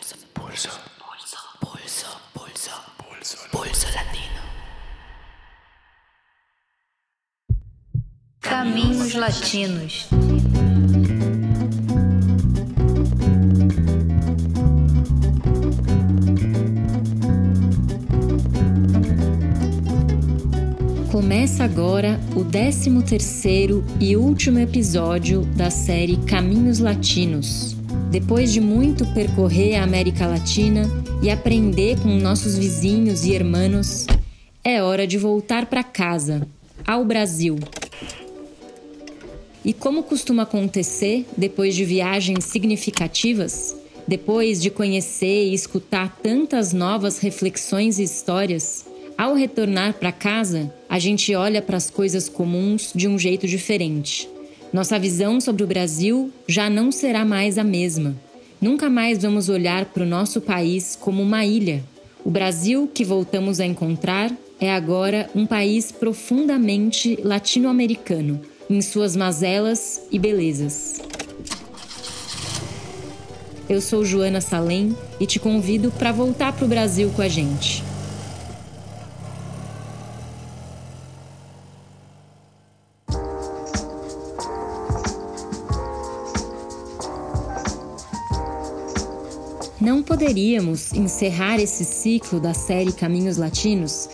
Pulso. Pulso. Pulso. Pulso. Pulso. Pulso latino. Caminhos Latinos. Começa agora o 13º e último episódio da série Caminhos Latinos. Depois de muito percorrer a América Latina e aprender com nossos vizinhos e irmãos, é hora de voltar para casa, ao Brasil. E como costuma acontecer depois de viagens significativas, depois de conhecer e escutar tantas novas reflexões e histórias, ao retornar para casa, a gente olha para as coisas comuns de um jeito diferente. Nossa visão sobre o Brasil já não será mais a mesma. Nunca mais vamos olhar para o nosso país como uma ilha. O Brasil que voltamos a encontrar é agora um país profundamente latino-americano, em suas mazelas e belezas. Eu sou Joana Salem e te convido para voltar para o Brasil com a gente. Não poderíamos encerrar esse ciclo da série Caminhos Latinos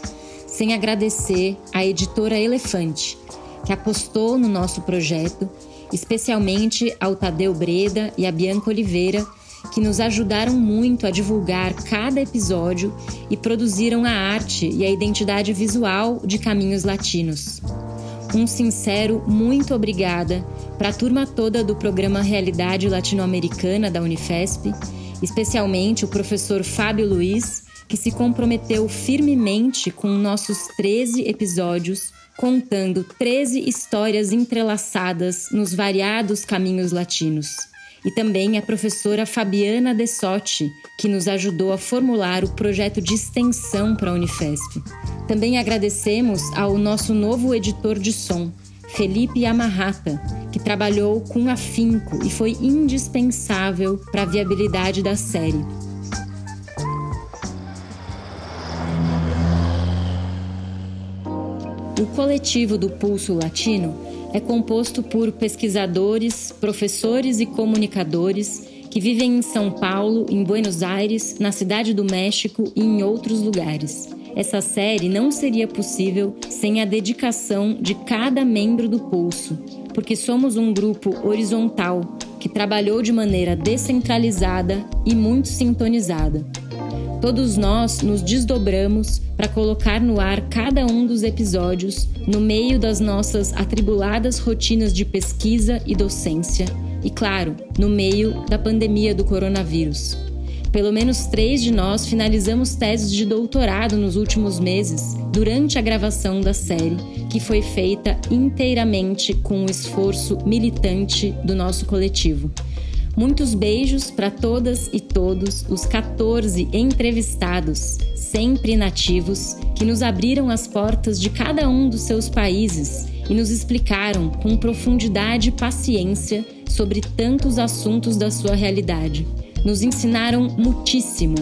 sem agradecer à editora Elefante, que apostou no nosso projeto, especialmente ao Tadeu Breda e a Bianca Oliveira, que nos ajudaram muito a divulgar cada episódio e produziram a arte e a identidade visual de Caminhos Latinos. Um sincero muito obrigada para a turma toda do programa Realidade Latino-Americana da Unifesp especialmente o professor Fábio Luiz, que se comprometeu firmemente com nossos 13 episódios, contando 13 histórias entrelaçadas nos variados caminhos latinos. E também a professora Fabiana Dessotti, que nos ajudou a formular o projeto de extensão para a Unifesp. Também agradecemos ao nosso novo editor de som, Felipe Amarrata, que trabalhou com afinco e foi indispensável para a viabilidade da série. O coletivo do Pulso Latino é composto por pesquisadores, professores e comunicadores que vivem em São Paulo, em Buenos Aires, na Cidade do México e em outros lugares. Essa série não seria possível sem a dedicação de cada membro do Pulso, porque somos um grupo horizontal que trabalhou de maneira descentralizada e muito sintonizada. Todos nós nos desdobramos para colocar no ar cada um dos episódios no meio das nossas atribuladas rotinas de pesquisa e docência, e, claro, no meio da pandemia do coronavírus. Pelo menos três de nós finalizamos teses de doutorado nos últimos meses, durante a gravação da série, que foi feita inteiramente com o esforço militante do nosso coletivo. Muitos beijos para todas e todos os 14 entrevistados, sempre nativos, que nos abriram as portas de cada um dos seus países e nos explicaram com profundidade e paciência sobre tantos assuntos da sua realidade nos ensinaram muitíssimo.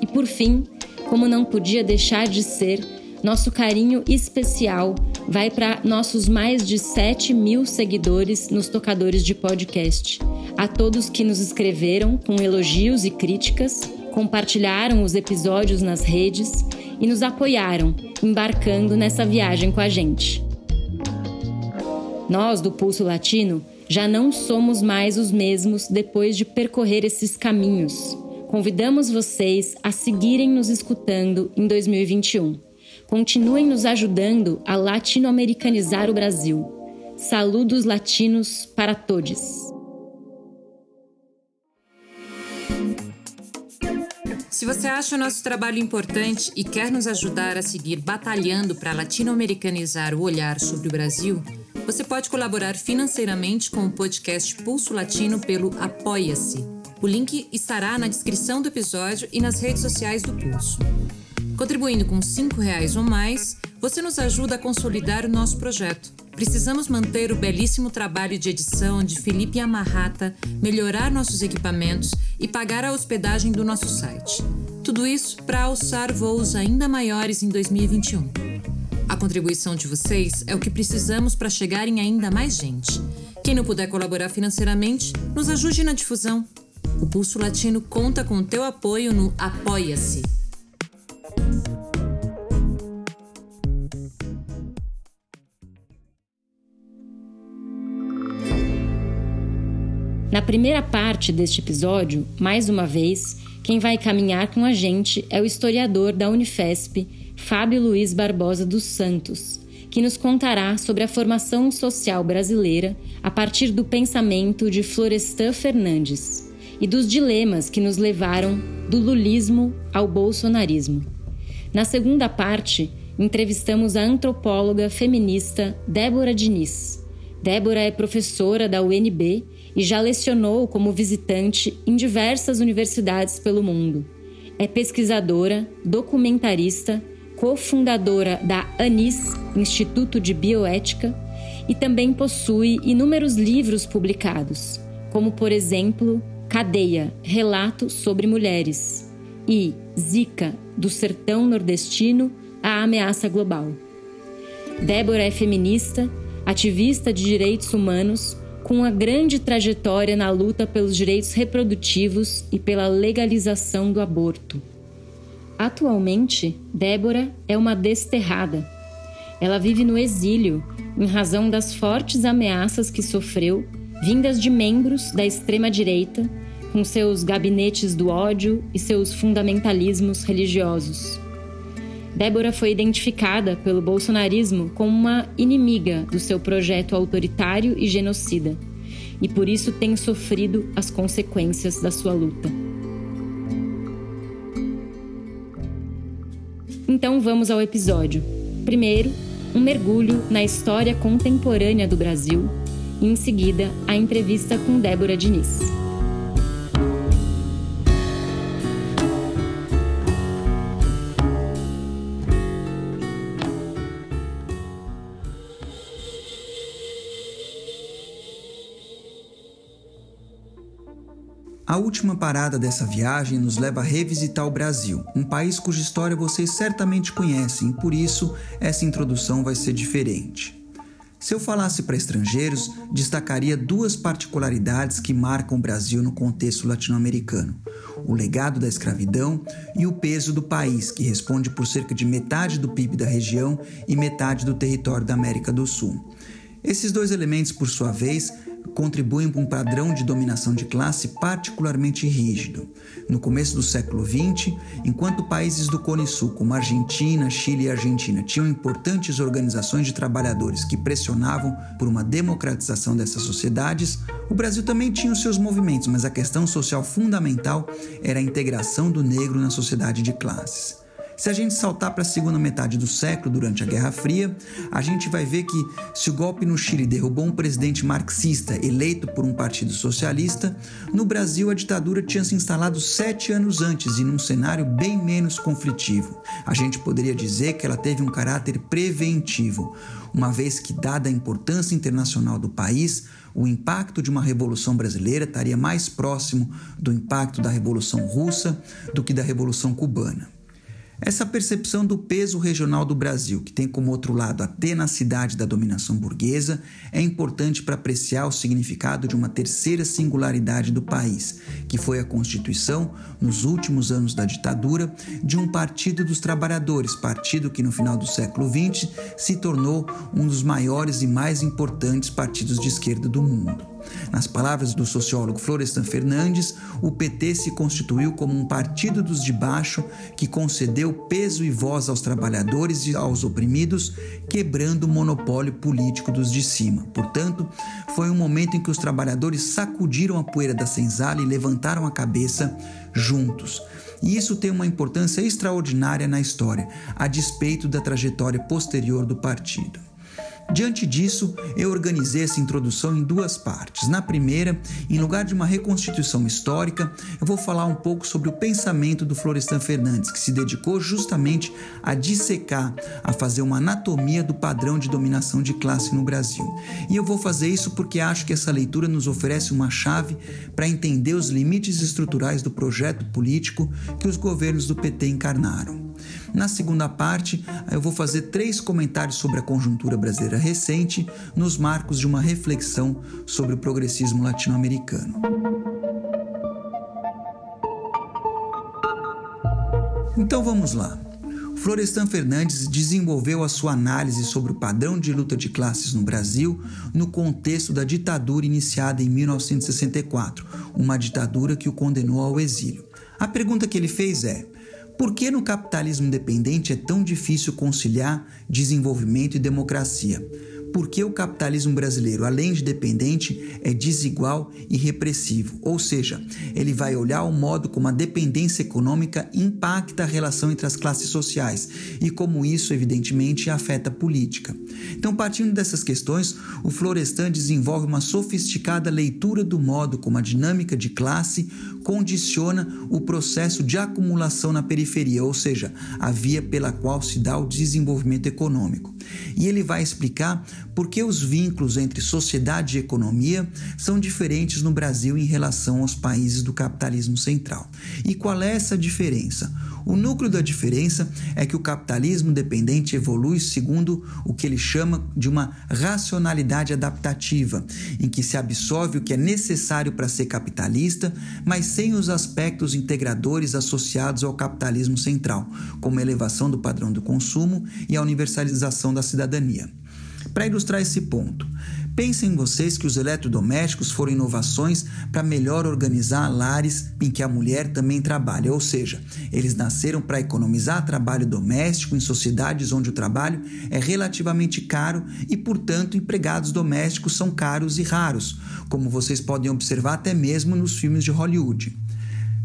E por fim, como não podia deixar de ser, nosso carinho especial vai para nossos mais de 7 mil seguidores nos tocadores de podcast. A todos que nos escreveram com elogios e críticas, compartilharam os episódios nas redes e nos apoiaram, embarcando nessa viagem com a gente. Nós, do Pulso Latino, já não somos mais os mesmos depois de percorrer esses caminhos. Convidamos vocês a seguirem nos escutando em 2021. Continuem nos ajudando a latino-americanizar o Brasil. Saludos latinos para todos. Se você acha o nosso trabalho importante e quer nos ajudar a seguir batalhando para latino-americanizar o olhar sobre o Brasil, você pode colaborar financeiramente com o podcast Pulso Latino pelo Apoia-se. O link estará na descrição do episódio e nas redes sociais do Pulso. Contribuindo com R$ reais ou mais, você nos ajuda a consolidar o nosso projeto. Precisamos manter o belíssimo trabalho de edição de Felipe Amarrata, melhorar nossos equipamentos e pagar a hospedagem do nosso site. Tudo isso para alçar voos ainda maiores em 2021. A contribuição de vocês é o que precisamos para chegar em ainda mais gente. Quem não puder colaborar financeiramente, nos ajude na difusão. O Pulso Latino conta com o teu apoio no Apoia-se. Na primeira parte deste episódio, mais uma vez, quem vai caminhar com a gente é o historiador da Unifesp, Fábio Luiz Barbosa dos Santos, que nos contará sobre a formação social brasileira a partir do pensamento de Florestan Fernandes e dos dilemas que nos levaram do lulismo ao bolsonarismo. Na segunda parte, entrevistamos a antropóloga feminista Débora Diniz. Débora é professora da UNB e já lecionou como visitante em diversas universidades pelo mundo. É pesquisadora, documentarista, cofundadora da ANIS, Instituto de Bioética, e também possui inúmeros livros publicados, como, por exemplo, Cadeia Relato sobre Mulheres e Zika, do Sertão Nordestino à Ameaça Global. Débora é feminista, ativista de direitos humanos, com uma grande trajetória na luta pelos direitos reprodutivos e pela legalização do aborto. Atualmente, Débora é uma desterrada. Ela vive no exílio em razão das fortes ameaças que sofreu, vindas de membros da extrema-direita, com seus gabinetes do ódio e seus fundamentalismos religiosos. Débora foi identificada pelo bolsonarismo como uma inimiga do seu projeto autoritário e genocida, e por isso tem sofrido as consequências da sua luta. Então vamos ao episódio. Primeiro, um mergulho na história contemporânea do Brasil e, em seguida, a entrevista com Débora Diniz. A última parada dessa viagem nos leva a revisitar o Brasil, um país cuja história vocês certamente conhecem, por isso essa introdução vai ser diferente. Se eu falasse para estrangeiros, destacaria duas particularidades que marcam o Brasil no contexto latino-americano: o legado da escravidão e o peso do país, que responde por cerca de metade do PIB da região e metade do território da América do Sul. Esses dois elementos, por sua vez, contribuem para um padrão de dominação de classe particularmente rígido. No começo do século XX, enquanto países do Cone Sul, como Argentina, Chile e Argentina, tinham importantes organizações de trabalhadores que pressionavam por uma democratização dessas sociedades, o Brasil também tinha os seus movimentos, mas a questão social fundamental era a integração do negro na sociedade de classes. Se a gente saltar para a segunda metade do século, durante a Guerra Fria, a gente vai ver que se o golpe no Chile derrubou um presidente marxista eleito por um partido socialista, no Brasil a ditadura tinha se instalado sete anos antes e num cenário bem menos conflitivo. A gente poderia dizer que ela teve um caráter preventivo, uma vez que, dada a importância internacional do país, o impacto de uma revolução brasileira estaria mais próximo do impacto da Revolução Russa do que da Revolução Cubana. Essa percepção do peso regional do Brasil, que tem como outro lado a tenacidade da dominação burguesa, é importante para apreciar o significado de uma terceira singularidade do país, que foi a constituição, nos últimos anos da ditadura, de um Partido dos Trabalhadores, partido que no final do século XX se tornou um dos maiores e mais importantes partidos de esquerda do mundo. Nas palavras do sociólogo Florestan Fernandes, o PT se constituiu como um partido dos de baixo que concedeu peso e voz aos trabalhadores e aos oprimidos, quebrando o monopólio político dos de cima. Portanto, foi um momento em que os trabalhadores sacudiram a poeira da senzala e levantaram a cabeça juntos. E isso tem uma importância extraordinária na história, a despeito da trajetória posterior do partido. Diante disso, eu organizei essa introdução em duas partes. Na primeira, em lugar de uma reconstituição histórica, eu vou falar um pouco sobre o pensamento do Florestan Fernandes, que se dedicou justamente a dissecar, a fazer uma anatomia do padrão de dominação de classe no Brasil. E eu vou fazer isso porque acho que essa leitura nos oferece uma chave para entender os limites estruturais do projeto político que os governos do PT encarnaram. Na segunda parte, eu vou fazer três comentários sobre a conjuntura brasileira recente, nos marcos de uma reflexão sobre o progressismo latino-americano. Então vamos lá. Florestan Fernandes desenvolveu a sua análise sobre o padrão de luta de classes no Brasil no contexto da ditadura iniciada em 1964, uma ditadura que o condenou ao exílio. A pergunta que ele fez é: por que no capitalismo dependente é tão difícil conciliar desenvolvimento e democracia? porque o capitalismo brasileiro, além de dependente, é desigual e repressivo. Ou seja, ele vai olhar o modo como a dependência econômica impacta a relação entre as classes sociais e como isso, evidentemente, afeta a política. Então, partindo dessas questões, o Florestan desenvolve uma sofisticada leitura do modo como a dinâmica de classe condiciona o processo de acumulação na periferia, ou seja, a via pela qual se dá o desenvolvimento econômico. E ele vai explicar por que os vínculos entre sociedade e economia são diferentes no Brasil em relação aos países do capitalismo central. E qual é essa diferença? O núcleo da diferença é que o capitalismo dependente evolui segundo o que ele chama de uma racionalidade adaptativa, em que se absorve o que é necessário para ser capitalista, mas sem os aspectos integradores associados ao capitalismo central, como a elevação do padrão do consumo e a universalização da cidadania. Para ilustrar esse ponto, pensem vocês que os eletrodomésticos foram inovações para melhor organizar lares em que a mulher também trabalha, ou seja, eles nasceram para economizar trabalho doméstico em sociedades onde o trabalho é relativamente caro e, portanto, empregados domésticos são caros e raros, como vocês podem observar até mesmo nos filmes de Hollywood.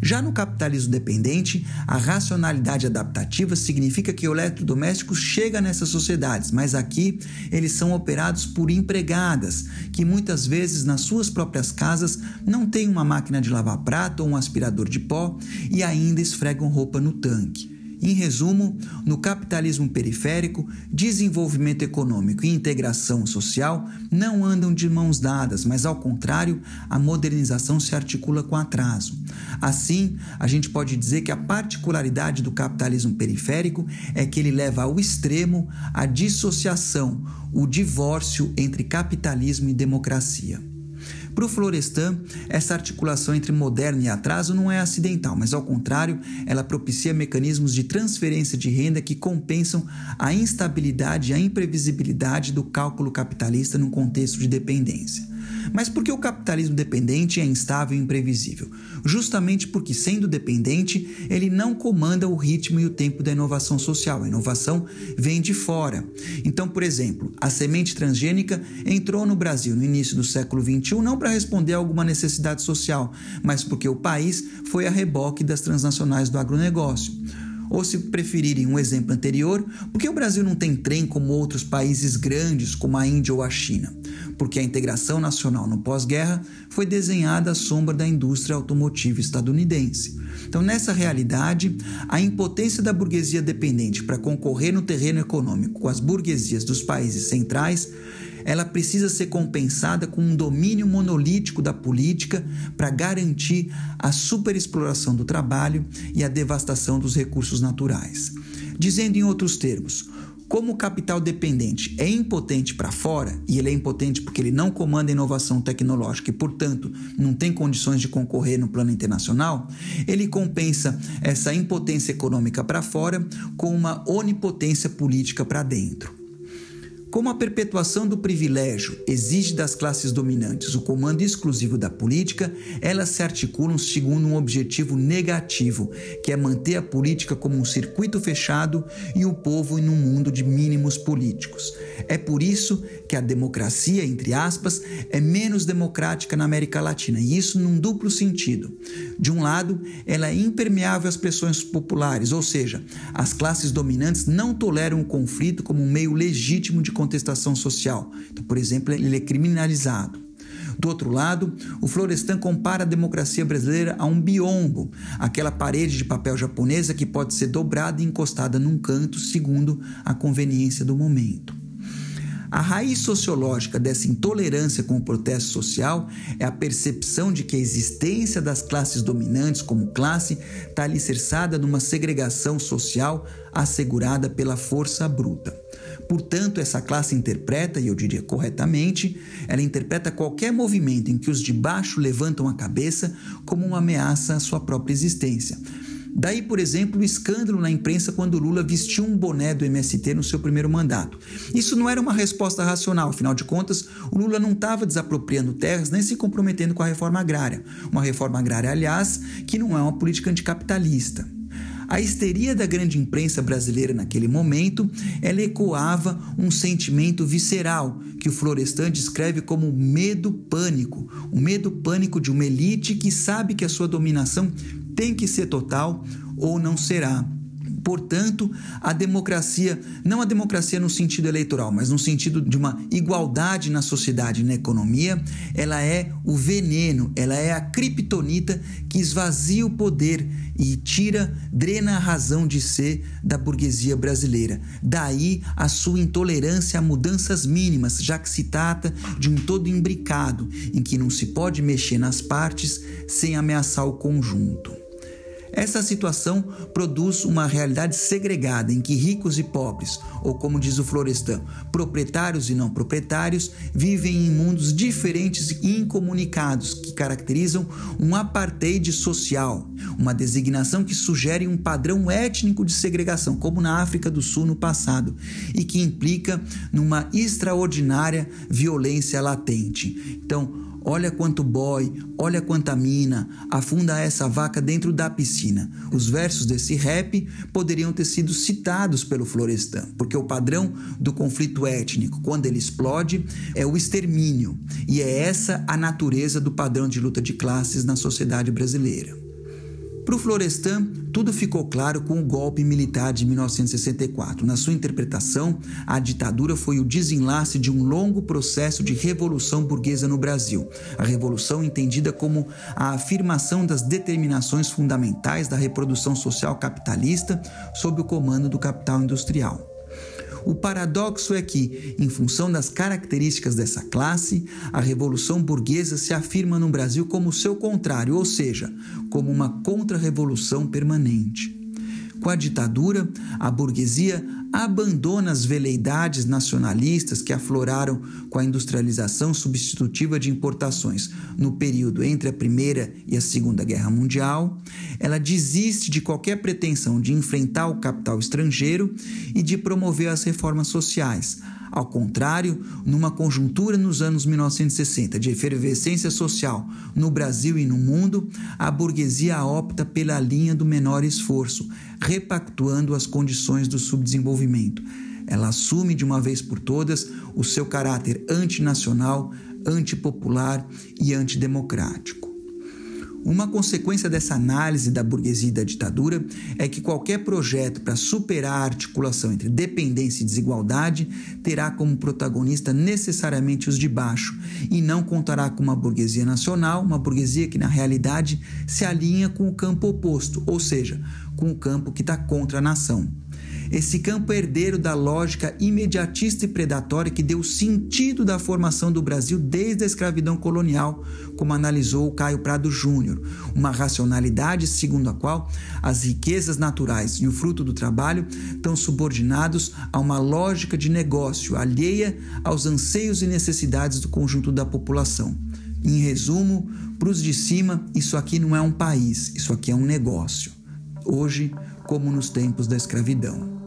Já no capitalismo dependente, a racionalidade adaptativa significa que o eletrodoméstico chega nessas sociedades, mas aqui eles são operados por empregadas, que muitas vezes nas suas próprias casas não têm uma máquina de lavar prato ou um aspirador de pó e ainda esfregam roupa no tanque. Em resumo, no capitalismo periférico, desenvolvimento econômico e integração social não andam de mãos dadas, mas ao contrário, a modernização se articula com atraso. Assim, a gente pode dizer que a particularidade do capitalismo periférico é que ele leva ao extremo a dissociação, o divórcio entre capitalismo e democracia. Para o Florestan, essa articulação entre moderno e atraso não é acidental, mas ao contrário, ela propicia mecanismos de transferência de renda que compensam a instabilidade e a imprevisibilidade do cálculo capitalista num contexto de dependência. Mas por que o capitalismo dependente é instável e imprevisível? Justamente porque, sendo dependente, ele não comanda o ritmo e o tempo da inovação social. A inovação vem de fora. Então, por exemplo, a semente transgênica entrou no Brasil no início do século XXI não para responder a alguma necessidade social, mas porque o país foi a reboque das transnacionais do agronegócio. Ou, se preferirem um exemplo anterior, por que o Brasil não tem trem como outros países grandes, como a Índia ou a China? Porque a integração nacional no pós-guerra foi desenhada à sombra da indústria automotiva estadunidense. Então, nessa realidade, a impotência da burguesia dependente para concorrer no terreno econômico com as burguesias dos países centrais ela precisa ser compensada com um domínio monolítico da política para garantir a superexploração do trabalho e a devastação dos recursos naturais. Dizendo em outros termos, como o capital dependente é impotente para fora, e ele é impotente porque ele não comanda inovação tecnológica e, portanto, não tem condições de concorrer no plano internacional, ele compensa essa impotência econômica para fora com uma onipotência política para dentro. Como a perpetuação do privilégio exige das classes dominantes o comando exclusivo da política, elas se articulam segundo um objetivo negativo, que é manter a política como um circuito fechado e o povo em um mundo de mínimos políticos. É por isso que a democracia, entre aspas, é menos democrática na América Latina, e isso num duplo sentido. De um lado, ela é impermeável às pressões populares, ou seja, as classes dominantes não toleram o conflito como um meio legítimo de contestação social. Então, por exemplo, ele é criminalizado. Do outro lado, o Florestan compara a democracia brasileira a um biombo, aquela parede de papel japonesa que pode ser dobrada e encostada num canto segundo a conveniência do momento. A raiz sociológica dessa intolerância com o protesto social é a percepção de que a existência das classes dominantes como classe está alicerçada numa segregação social assegurada pela força bruta. Portanto, essa classe interpreta, e eu diria corretamente, ela interpreta qualquer movimento em que os de baixo levantam a cabeça como uma ameaça à sua própria existência. Daí, por exemplo, o escândalo na imprensa quando Lula vestiu um boné do MST no seu primeiro mandato. Isso não era uma resposta racional, afinal de contas, o Lula não estava desapropriando terras nem se comprometendo com a reforma agrária. Uma reforma agrária, aliás, que não é uma política anticapitalista. A histeria da grande imprensa brasileira naquele momento, ela ecoava um sentimento visceral que o Florestan descreve como medo pânico, o medo pânico de uma elite que sabe que a sua dominação tem que ser total ou não será. Portanto, a democracia, não a democracia no sentido eleitoral, mas no sentido de uma igualdade na sociedade e na economia, ela é o veneno, ela é a criptonita que esvazia o poder e tira, drena a razão de ser da burguesia brasileira. Daí a sua intolerância a mudanças mínimas, já que se trata de um todo imbricado, em que não se pode mexer nas partes sem ameaçar o conjunto. Essa situação produz uma realidade segregada em que ricos e pobres, ou como diz o Florestan, proprietários e não proprietários, vivem em mundos diferentes e incomunicados que caracterizam um apartheid social, uma designação que sugere um padrão étnico de segregação, como na África do Sul no passado, e que implica numa extraordinária violência latente. Então, Olha quanto boy, olha quanta mina, afunda essa vaca dentro da piscina. Os versos desse rap poderiam ter sido citados pelo Florestan, porque o padrão do conflito étnico, quando ele explode, é o extermínio. E é essa a natureza do padrão de luta de classes na sociedade brasileira. Para o Florestan, tudo ficou claro com o golpe militar de 1964. Na sua interpretação, a ditadura foi o desenlace de um longo processo de revolução burguesa no Brasil. A revolução entendida como a afirmação das determinações fundamentais da reprodução social capitalista sob o comando do capital industrial. O paradoxo é que, em função das características dessa classe, a revolução burguesa se afirma no Brasil como seu contrário, ou seja, como uma contra-revolução permanente. Com a ditadura, a burguesia abandona as veleidades nacionalistas que afloraram com a industrialização substitutiva de importações no período entre a Primeira e a Segunda Guerra Mundial. Ela desiste de qualquer pretensão de enfrentar o capital estrangeiro e de promover as reformas sociais ao contrário, numa conjuntura nos anos 1960 de efervescência social no Brasil e no mundo, a burguesia opta pela linha do menor esforço, repactuando as condições do subdesenvolvimento. Ela assume de uma vez por todas o seu caráter antinacional, antipopular e antidemocrático. Uma consequência dessa análise da burguesia e da ditadura é que qualquer projeto para superar a articulação entre dependência e desigualdade terá como protagonista necessariamente os de baixo e não contará com uma burguesia nacional, uma burguesia que na realidade se alinha com o campo oposto, ou seja, com o campo que está contra a nação. Esse campo herdeiro da lógica imediatista e predatória que deu sentido da formação do Brasil desde a escravidão colonial, como analisou o Caio Prado Júnior, uma racionalidade segundo a qual as riquezas naturais e o fruto do trabalho estão subordinados a uma lógica de negócio alheia aos anseios e necessidades do conjunto da população. Em resumo, para os de cima, isso aqui não é um país, isso aqui é um negócio. Hoje, como nos tempos da escravidão.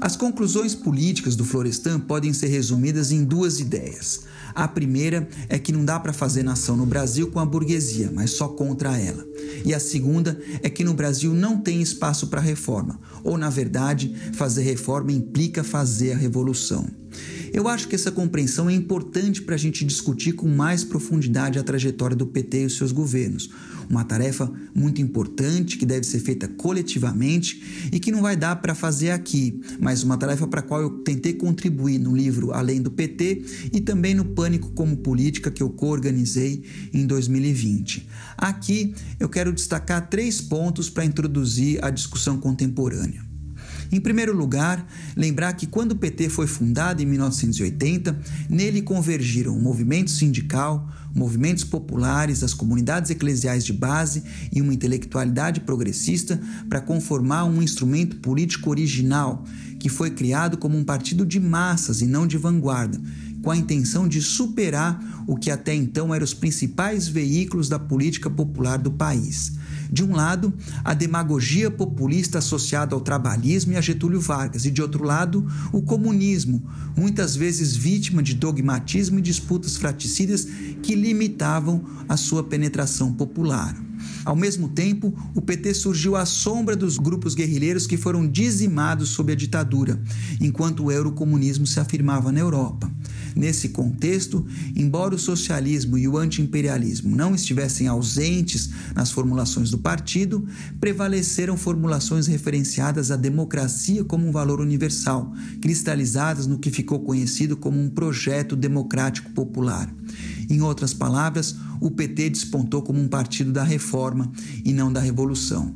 As conclusões políticas do Florestan podem ser resumidas em duas ideias. A primeira é que não dá para fazer nação no Brasil com a burguesia, mas só contra ela. E a segunda é que no Brasil não tem espaço para reforma, ou na verdade, fazer reforma implica fazer a revolução. Eu acho que essa compreensão é importante para a gente discutir com mais profundidade a trajetória do PT e os seus governos. Uma tarefa muito importante que deve ser feita coletivamente e que não vai dar para fazer aqui, mas uma tarefa para a qual eu tentei contribuir no livro Além do PT e também no Pânico como Política que eu co-organizei em 2020. Aqui eu quero destacar três pontos para introduzir a discussão contemporânea. Em primeiro lugar, lembrar que quando o PT foi fundado em 1980, nele convergiram o movimento sindical, movimentos populares, as comunidades eclesiais de base e uma intelectualidade progressista para conformar um instrumento político original que foi criado como um partido de massas e não de vanguarda, com a intenção de superar o que até então eram os principais veículos da política popular do país. De um lado, a demagogia populista associada ao trabalhismo e a Getúlio Vargas, e de outro lado, o comunismo, muitas vezes vítima de dogmatismo e disputas fraticidas que limitavam a sua penetração popular. Ao mesmo tempo, o PT surgiu à sombra dos grupos guerrilheiros que foram dizimados sob a ditadura, enquanto o eurocomunismo se afirmava na Europa. Nesse contexto, embora o socialismo e o antiimperialismo não estivessem ausentes nas formulações do partido, prevaleceram formulações referenciadas à democracia como um valor universal, cristalizadas no que ficou conhecido como um projeto democrático popular. Em outras palavras, o PT despontou como um partido da reforma e não da revolução.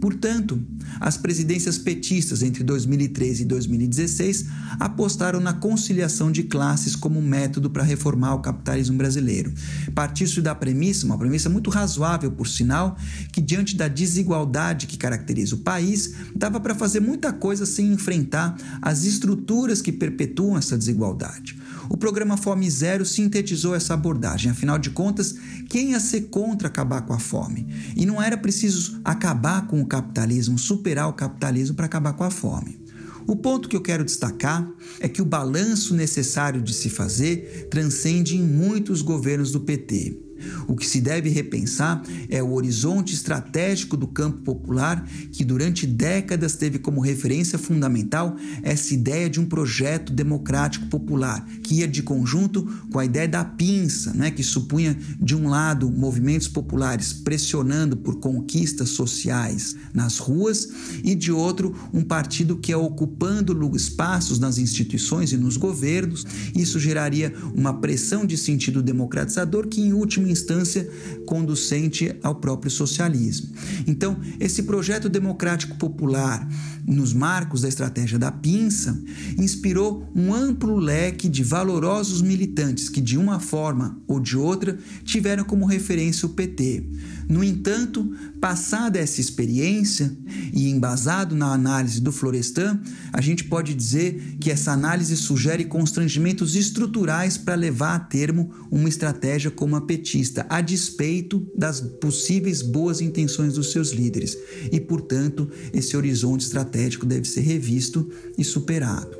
Portanto, as presidências petistas entre 2013 e 2016 apostaram na conciliação de classes como método para reformar o capitalismo brasileiro. Partiu-se da premissa, uma premissa muito razoável, por sinal, que diante da desigualdade que caracteriza o país, dava para fazer muita coisa sem enfrentar as estruturas que perpetuam essa desigualdade. O programa Fome Zero sintetizou essa abordagem. Afinal de contas, quem ia ser contra acabar com a fome? E não era preciso acabar com o capitalismo, superar o capitalismo para acabar com a fome. O ponto que eu quero destacar é que o balanço necessário de se fazer transcende em muitos governos do PT. O que se deve repensar é o horizonte estratégico do campo popular, que durante décadas teve como referência fundamental essa ideia de um projeto democrático popular, que ia de conjunto com a ideia da pinça, né, que supunha, de um lado, movimentos populares pressionando por conquistas sociais nas ruas, e de outro, um partido que é ocupando espaços nas instituições e nos governos. Isso geraria uma pressão de sentido democratizador que, em última instância conducente ao próprio socialismo. Então, esse projeto democrático popular, nos marcos da estratégia da pinça, inspirou um amplo leque de valorosos militantes que, de uma forma ou de outra, tiveram como referência o PT. No entanto, passada essa experiência e embasado na análise do Florestan, a gente pode dizer que essa análise sugere constrangimentos estruturais para levar a termo uma estratégia como a petista, a despeito das possíveis boas intenções dos seus líderes. E, portanto, esse horizonte estratégico deve ser revisto e superado.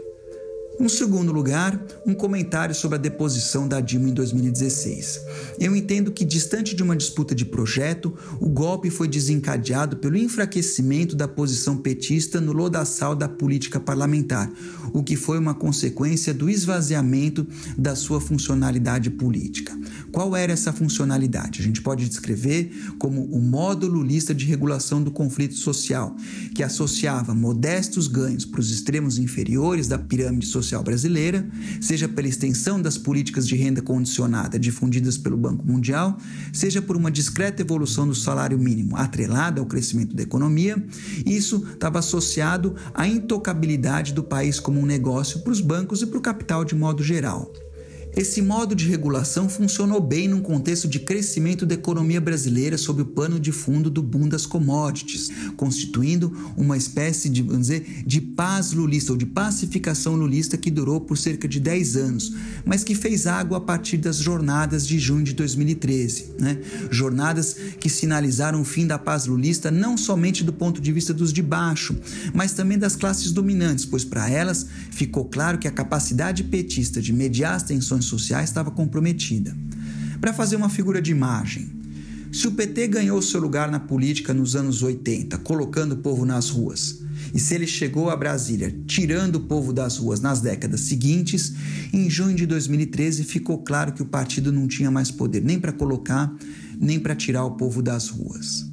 Em segundo lugar, um comentário sobre a deposição da Dilma em 2016. Eu entendo que, distante de uma disputa de projeto, o golpe foi desencadeado pelo enfraquecimento da posição petista no lodaçal da política parlamentar, o que foi uma consequência do esvaziamento da sua funcionalidade política. Qual era essa funcionalidade? A gente pode descrever como o módulo lista de regulação do conflito social, que associava modestos ganhos para os extremos inferiores da pirâmide social brasileira, seja pela extensão das políticas de renda condicionada difundidas pelo Banco Mundial, seja por uma discreta evolução do salário mínimo atrelada ao crescimento da economia. Isso estava associado à intocabilidade do país como um negócio para os bancos e para o capital de modo geral. Esse modo de regulação funcionou bem num contexto de crescimento da economia brasileira sob o pano de fundo do boom das commodities, constituindo uma espécie de, vamos dizer, de paz lulista ou de pacificação lulista que durou por cerca de 10 anos, mas que fez água a partir das jornadas de junho de 2013. Né? Jornadas que sinalizaram o fim da paz lulista não somente do ponto de vista dos de baixo, mas também das classes dominantes, pois para elas ficou claro que a capacidade petista de mediar as tensões sociais estava comprometida. Para fazer uma figura de imagem, se o PT ganhou seu lugar na política nos anos 80, colocando o povo nas ruas, E se ele chegou a Brasília tirando o povo das ruas nas décadas seguintes, em junho de 2013 ficou claro que o partido não tinha mais poder nem para colocar, nem para tirar o povo das ruas.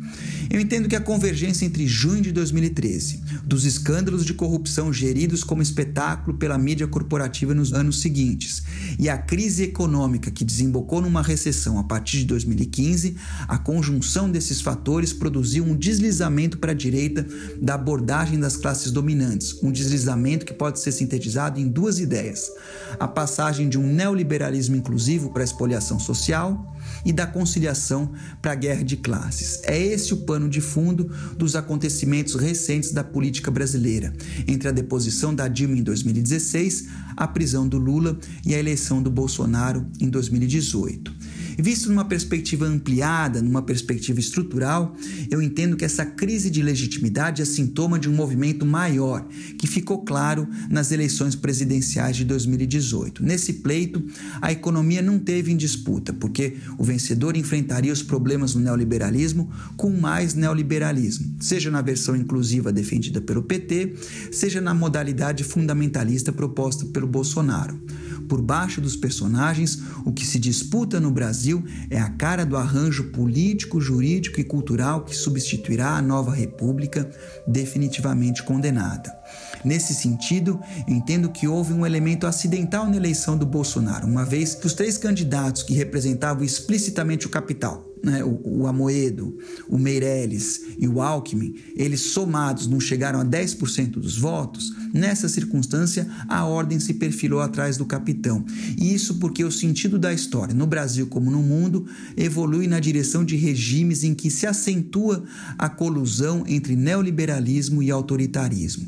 Eu entendo que a convergência entre junho de 2013, dos escândalos de corrupção geridos como espetáculo pela mídia corporativa nos anos seguintes, e a crise econômica que desembocou numa recessão a partir de 2015, a conjunção desses fatores produziu um deslizamento para a direita da abordagem das classes dominantes, um deslizamento que pode ser sintetizado em duas ideias: a passagem de um neoliberalismo inclusivo para a expoliação social e da conciliação para a guerra de classes. É esse o pano de fundo dos acontecimentos recentes da política brasileira, entre a deposição da Dilma em 2016, a prisão do Lula e a eleição do Bolsonaro em 2018. Visto numa perspectiva ampliada, numa perspectiva estrutural, eu entendo que essa crise de legitimidade é sintoma de um movimento maior, que ficou claro nas eleições presidenciais de 2018. Nesse pleito, a economia não teve em disputa, porque o vencedor enfrentaria os problemas do neoliberalismo com mais neoliberalismo, seja na versão inclusiva defendida pelo PT, seja na modalidade fundamentalista proposta pelo Bolsonaro. Por baixo dos personagens, o que se disputa no Brasil é a cara do arranjo político, jurídico e cultural que substituirá a nova república definitivamente condenada. Nesse sentido, entendo que houve um elemento acidental na eleição do Bolsonaro, uma vez que os três candidatos que representavam explicitamente o capital, né, o, o Amoedo, o Meirelles e o Alckmin, eles somados não chegaram a 10% dos votos, nessa circunstância a ordem se perfilou atrás do capitão. E isso porque o sentido da história, no Brasil como no mundo, evolui na direção de regimes em que se acentua a colusão entre neoliberalismo e autoritarismo.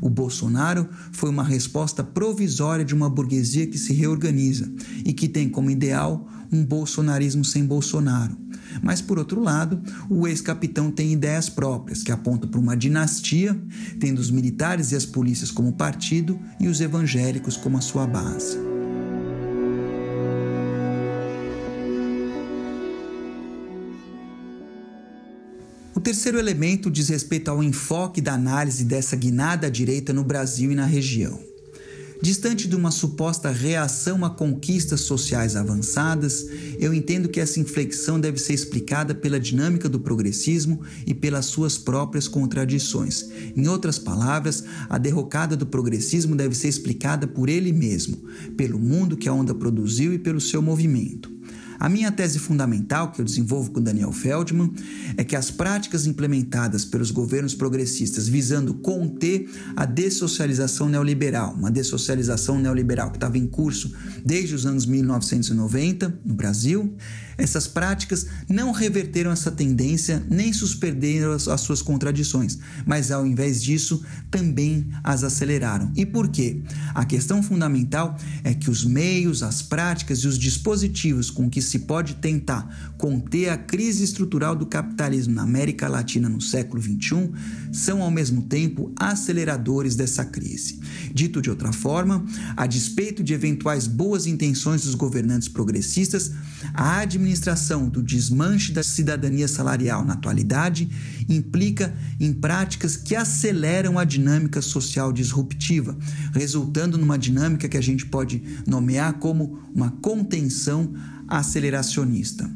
O Bolsonaro foi uma resposta provisória de uma burguesia que se reorganiza e que tem como ideal um bolsonarismo sem Bolsonaro. Mas, por outro lado, o ex-capitão tem ideias próprias, que apontam para uma dinastia, tendo os militares e as polícias como partido e os evangélicos como a sua base. O terceiro elemento diz respeito ao enfoque da análise dessa guinada direita no Brasil e na região. Distante de uma suposta reação a conquistas sociais avançadas, eu entendo que essa inflexão deve ser explicada pela dinâmica do progressismo e pelas suas próprias contradições. Em outras palavras, a derrocada do progressismo deve ser explicada por ele mesmo, pelo mundo que a onda produziu e pelo seu movimento. A minha tese fundamental, que eu desenvolvo com Daniel Feldman, é que as práticas implementadas pelos governos progressistas visando conter a dessocialização neoliberal, uma dessocialização neoliberal que estava em curso desde os anos 1990 no Brasil, essas práticas não reverteram essa tendência nem suspenderam as, as suas contradições, mas ao invés disso também as aceleraram. E por quê? A questão fundamental é que os meios, as práticas e os dispositivos com que se pode tentar conter a crise estrutural do capitalismo na América Latina no século XXI são ao mesmo tempo aceleradores dessa crise. Dito de outra forma, a despeito de eventuais boas intenções dos governantes progressistas, a administração do desmanche da cidadania salarial na atualidade implica em práticas que aceleram a dinâmica social disruptiva, resultando numa dinâmica que a gente pode nomear como uma contenção aceleracionista.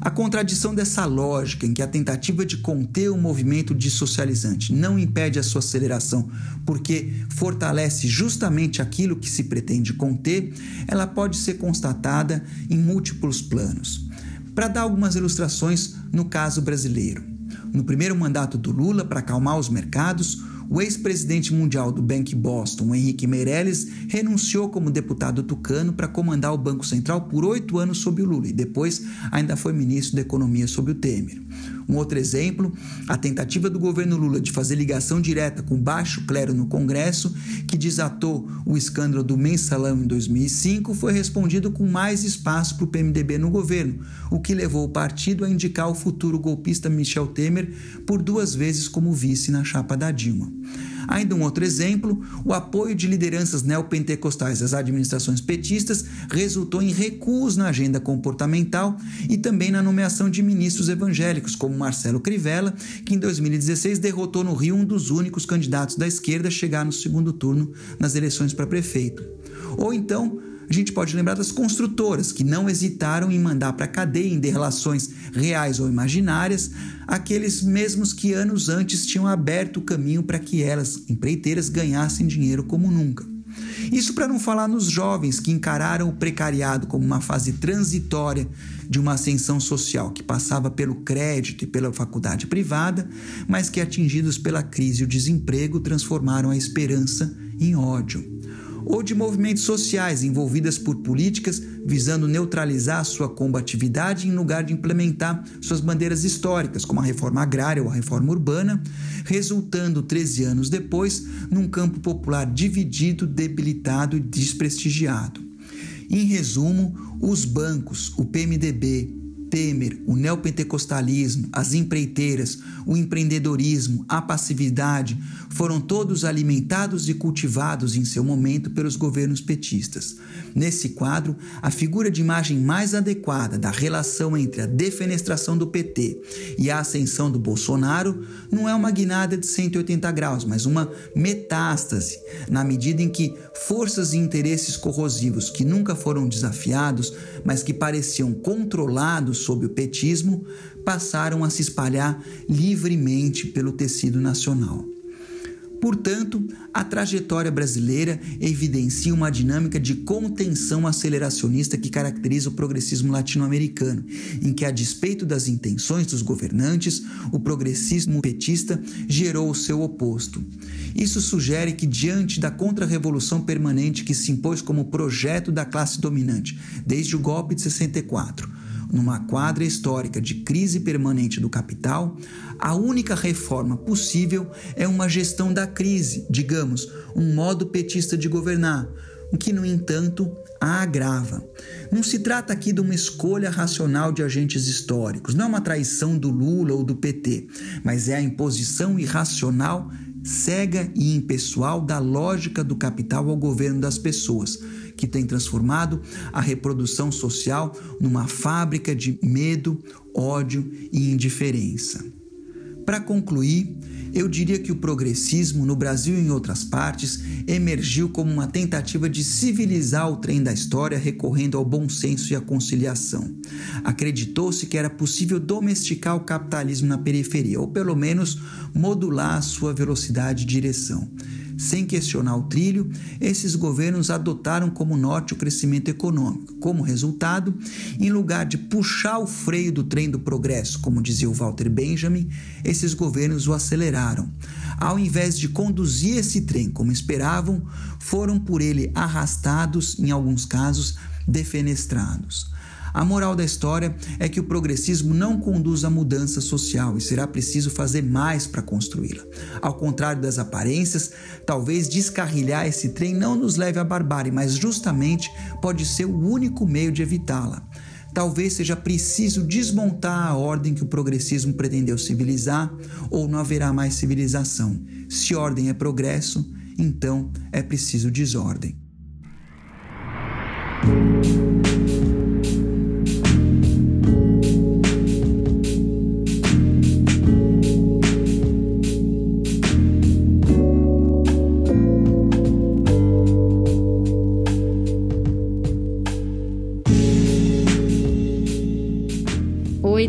A contradição dessa lógica, em que a tentativa de conter o movimento dissocializante não impede a sua aceleração, porque fortalece justamente aquilo que se pretende conter, ela pode ser constatada em múltiplos planos. Para dar algumas ilustrações no caso brasileiro. No primeiro mandato do Lula, para acalmar os mercados, o ex-presidente mundial do Bank Boston, Henrique Meirelles, renunciou como deputado tucano para comandar o Banco Central por oito anos sob o Lula e depois ainda foi ministro da Economia sob o Temer. Um outro exemplo, a tentativa do governo Lula de fazer ligação direta com baixo clero no Congresso, que desatou o escândalo do mensalão em 2005, foi respondido com mais espaço para o PMDB no governo, o que levou o partido a indicar o futuro golpista Michel Temer por duas vezes como vice na chapa da Dilma. Ainda um outro exemplo, o apoio de lideranças neopentecostais às administrações petistas resultou em recuos na agenda comportamental e também na nomeação de ministros evangélicos, como Marcelo Crivella, que em 2016 derrotou no Rio um dos únicos candidatos da esquerda a chegar no segundo turno nas eleições para prefeito. Ou então, a gente pode lembrar das construtoras que não hesitaram em mandar para a cadeia em relações reais ou imaginárias aqueles mesmos que anos antes tinham aberto o caminho para que elas, empreiteiras, ganhassem dinheiro como nunca. Isso para não falar nos jovens que encararam o precariado como uma fase transitória de uma ascensão social que passava pelo crédito e pela faculdade privada, mas que, atingidos pela crise e o desemprego, transformaram a esperança em ódio ou de movimentos sociais envolvidas por políticas visando neutralizar sua combatividade em lugar de implementar suas bandeiras históricas, como a reforma agrária ou a reforma urbana, resultando 13 anos depois num campo popular dividido, debilitado e desprestigiado. Em resumo, os bancos, o PMDB, Temer, o neopentecostalismo, as empreiteiras, o empreendedorismo, a passividade foram todos alimentados e cultivados em seu momento pelos governos petistas. Nesse quadro, a figura de imagem mais adequada da relação entre a defenestração do PT e a ascensão do Bolsonaro não é uma guinada de 180 graus, mas uma metástase, na medida em que forças e interesses corrosivos que nunca foram desafiados, mas que pareciam controlados sob o petismo, passaram a se espalhar livremente pelo tecido nacional. Portanto, a trajetória brasileira evidencia uma dinâmica de contenção aceleracionista que caracteriza o progressismo latino-americano, em que, a despeito das intenções dos governantes, o progressismo petista gerou o seu oposto. Isso sugere que, diante da contra-revolução permanente que se impôs como projeto da classe dominante desde o golpe de 64, numa quadra histórica de crise permanente do capital, a única reforma possível é uma gestão da crise, digamos, um modo petista de governar, o que, no entanto, a agrava. Não se trata aqui de uma escolha racional de agentes históricos, não é uma traição do Lula ou do PT, mas é a imposição irracional, cega e impessoal da lógica do capital ao governo das pessoas que tem transformado a reprodução social numa fábrica de medo, ódio e indiferença. Para concluir, eu diria que o progressismo, no Brasil e em outras partes, emergiu como uma tentativa de civilizar o trem da história recorrendo ao bom senso e à conciliação. Acreditou-se que era possível domesticar o capitalismo na periferia, ou pelo menos modular a sua velocidade e direção. Sem questionar o trilho, esses governos adotaram como norte o crescimento econômico. Como resultado, em lugar de puxar o freio do trem do progresso, como dizia o Walter Benjamin, esses governos o aceleraram. Ao invés de conduzir esse trem como esperavam, foram por ele arrastados, em alguns casos, defenestrados. A moral da história é que o progressismo não conduz à mudança social e será preciso fazer mais para construí-la. Ao contrário das aparências, talvez descarrilhar esse trem não nos leve à barbárie, mas justamente pode ser o único meio de evitá-la. Talvez seja preciso desmontar a ordem que o progressismo pretendeu civilizar, ou não haverá mais civilização. Se ordem é progresso, então é preciso desordem.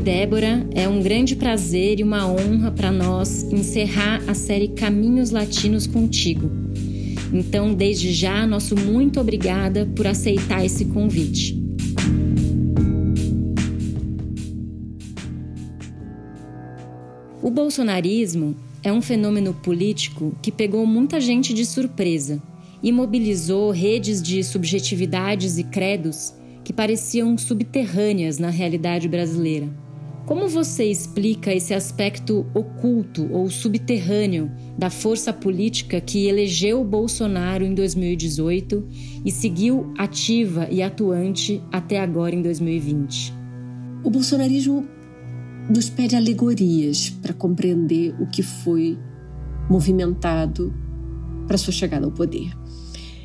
Débora, é um grande prazer e uma honra para nós encerrar a série Caminhos Latinos contigo. Então, desde já, nosso muito obrigada por aceitar esse convite. O bolsonarismo é um fenômeno político que pegou muita gente de surpresa e mobilizou redes de subjetividades e credos que pareciam subterrâneas na realidade brasileira. Como você explica esse aspecto oculto ou subterrâneo da força política que elegeu Bolsonaro em 2018 e seguiu ativa e atuante até agora em 2020? O bolsonarismo nos pede alegorias para compreender o que foi movimentado para sua chegada ao poder.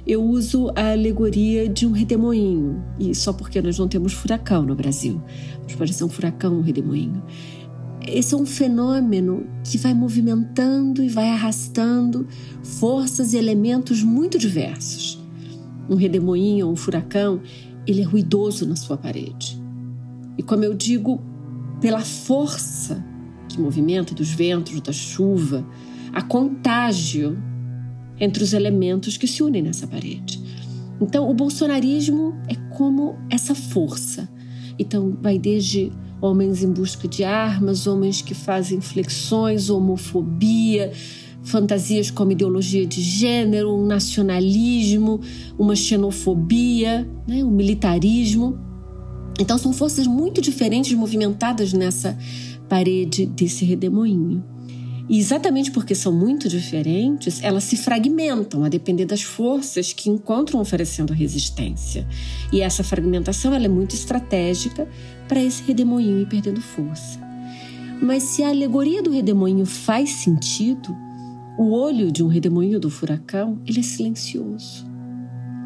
Eu uso a alegoria de um redemoinho, e só porque nós não temos furacão no Brasil. Pode ser um furacão, um redemoinho. Esse é um fenômeno que vai movimentando e vai arrastando forças e elementos muito diversos. Um redemoinho ou um furacão, ele é ruidoso na sua parede. E como eu digo, pela força que movimenta dos ventos, da chuva, a contágio entre os elementos que se unem nessa parede. Então, o bolsonarismo é como essa força. Então, vai desde homens em busca de armas, homens que fazem flexões, homofobia, fantasias como ideologia de gênero, um nacionalismo, uma xenofobia, né, um militarismo. Então são forças muito diferentes movimentadas nessa parede desse redemoinho. E exatamente porque são muito diferentes, elas se fragmentam a depender das forças que encontram oferecendo resistência. E essa fragmentação ela é muito estratégica para esse redemoinho ir perdendo força. Mas se a alegoria do redemoinho faz sentido, o olho de um redemoinho do furacão ele é silencioso.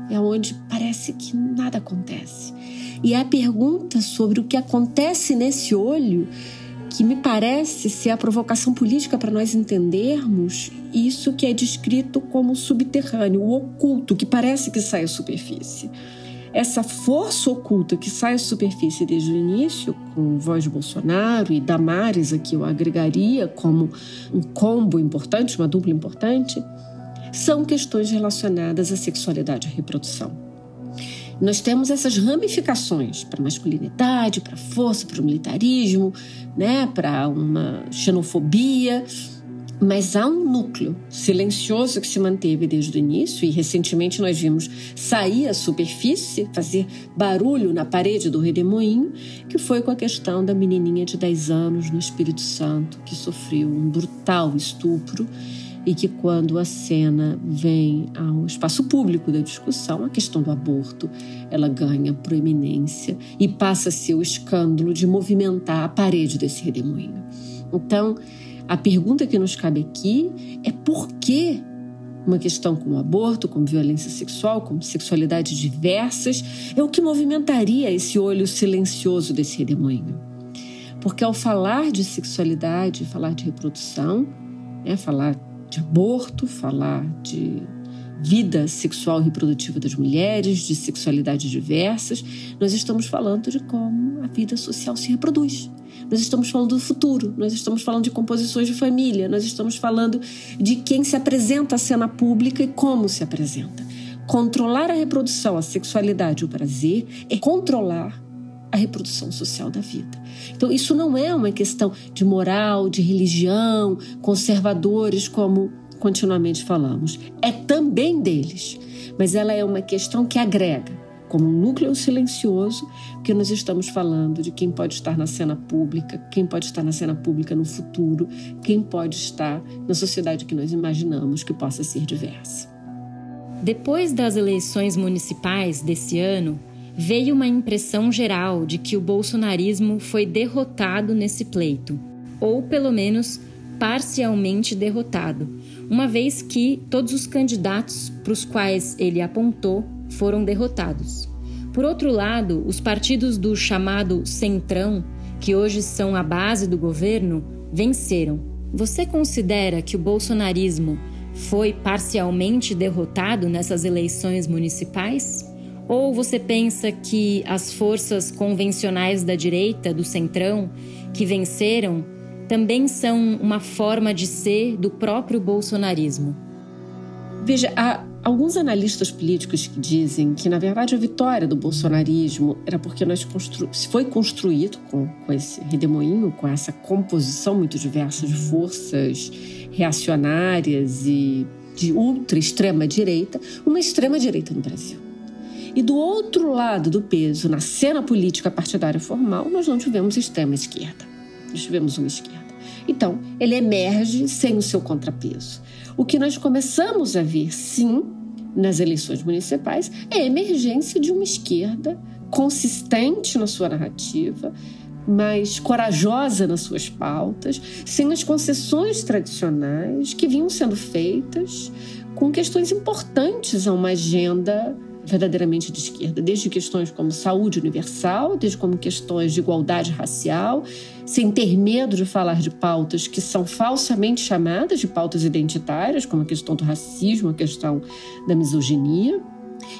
É onde parece que nada acontece. E a pergunta sobre o que acontece nesse olho que me parece ser a provocação política para nós entendermos isso que é descrito como subterrâneo, o oculto, que parece que sai à superfície. Essa força oculta que sai à superfície desde o início, com voz de Bolsonaro e Damares, aqui eu agregaria como um combo importante, uma dupla importante, são questões relacionadas à sexualidade e à reprodução. Nós temos essas ramificações para masculinidade, para força, para o militarismo, né, para uma xenofobia, mas há um núcleo silencioso que se manteve desde o início e recentemente nós vimos sair à superfície, fazer barulho na parede do redemoinho, que foi com a questão da menininha de 10 anos no Espírito Santo que sofreu um brutal estupro e que quando a cena vem ao espaço público da discussão, a questão do aborto, ela ganha proeminência e passa a ser o escândalo de movimentar a parede desse redemoinho. Então, a pergunta que nos cabe aqui é por que uma questão como aborto, como violência sexual, como sexualidades diversas, é o que movimentaria esse olho silencioso desse redemoinho. Porque ao falar de sexualidade, falar de reprodução, né, falar de aborto, falar de vida sexual e reprodutiva das mulheres, de sexualidades diversas, nós estamos falando de como a vida social se reproduz. Nós estamos falando do futuro, nós estamos falando de composições de família, nós estamos falando de quem se apresenta à cena pública e como se apresenta. Controlar a reprodução, a sexualidade, o prazer é controlar a reprodução social da vida. Então, isso não é uma questão de moral, de religião, conservadores, como continuamente falamos. É também deles, mas ela é uma questão que agrega, como um núcleo silencioso, que nós estamos falando de quem pode estar na cena pública, quem pode estar na cena pública no futuro, quem pode estar na sociedade que nós imaginamos que possa ser diversa. Depois das eleições municipais desse ano, veio uma impressão geral de que o bolsonarismo foi derrotado nesse pleito, ou pelo menos parcialmente derrotado, uma vez que todos os candidatos para os quais ele apontou foram derrotados. Por outro lado, os partidos do chamado Centrão, que hoje são a base do governo, venceram. Você considera que o bolsonarismo foi parcialmente derrotado nessas eleições municipais? Ou você pensa que as forças convencionais da direita, do centrão, que venceram, também são uma forma de ser do próprio bolsonarismo? Veja, há alguns analistas políticos que dizem que, na verdade, a vitória do bolsonarismo era porque nós constru... foi construído com, com esse redemoinho, com essa composição muito diversa de forças reacionárias e de ultra extrema direita, uma extrema direita no Brasil. E do outro lado do peso, na cena política partidária formal, nós não tivemos extrema esquerda. Nós tivemos uma esquerda. Então, ele emerge sem o seu contrapeso. O que nós começamos a ver, sim, nas eleições municipais, é a emergência de uma esquerda consistente na sua narrativa, mais corajosa nas suas pautas, sem as concessões tradicionais que vinham sendo feitas com questões importantes a uma agenda verdadeiramente de esquerda, desde questões como saúde universal, desde como questões de igualdade racial, sem ter medo de falar de pautas que são falsamente chamadas de pautas identitárias, como a questão do racismo, a questão da misoginia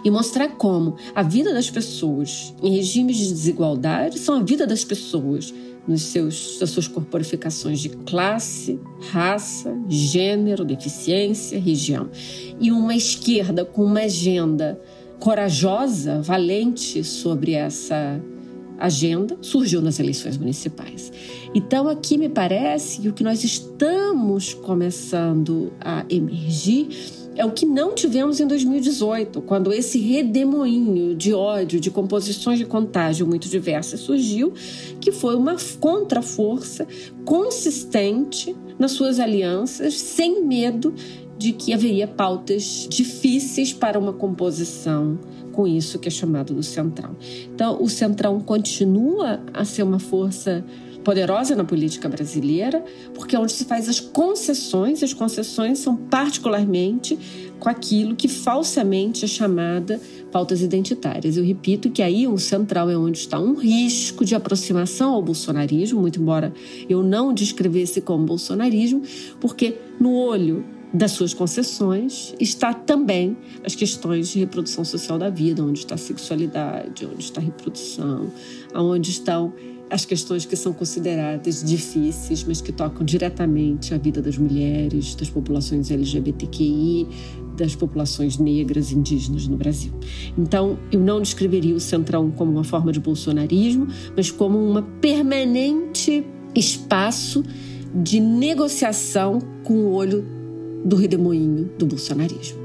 e mostrar como a vida das pessoas em regimes de desigualdade são a vida das pessoas nos seus, nas suas corporificações de classe, raça, gênero, deficiência, região. E uma esquerda com uma agenda corajosa, valente sobre essa agenda surgiu nas eleições municipais. Então, aqui me parece que o que nós estamos começando a emergir é o que não tivemos em 2018, quando esse redemoinho de ódio, de composições de contágio muito diversas surgiu, que foi uma contraforça consistente nas suas alianças, sem medo de que haveria pautas difíceis para uma composição com isso que é chamado do Centrão. Então, o Centrão continua a ser uma força poderosa na política brasileira, porque é onde se faz as concessões, e as concessões são particularmente com aquilo que falsamente é chamada pautas identitárias. Eu repito que aí um central é onde está um risco de aproximação ao bolsonarismo, muito embora eu não descrevesse como bolsonarismo, porque no olho das suas concessões está também as questões de reprodução social da vida, onde está a sexualidade, onde está a reprodução, onde estão as questões que são consideradas difíceis, mas que tocam diretamente a vida das mulheres, das populações LGBTQI, das populações negras indígenas no Brasil. Então, eu não descreveria o Centrão como uma forma de bolsonarismo, mas como um permanente espaço de negociação com o olho do redemoinho do bolsonarismo.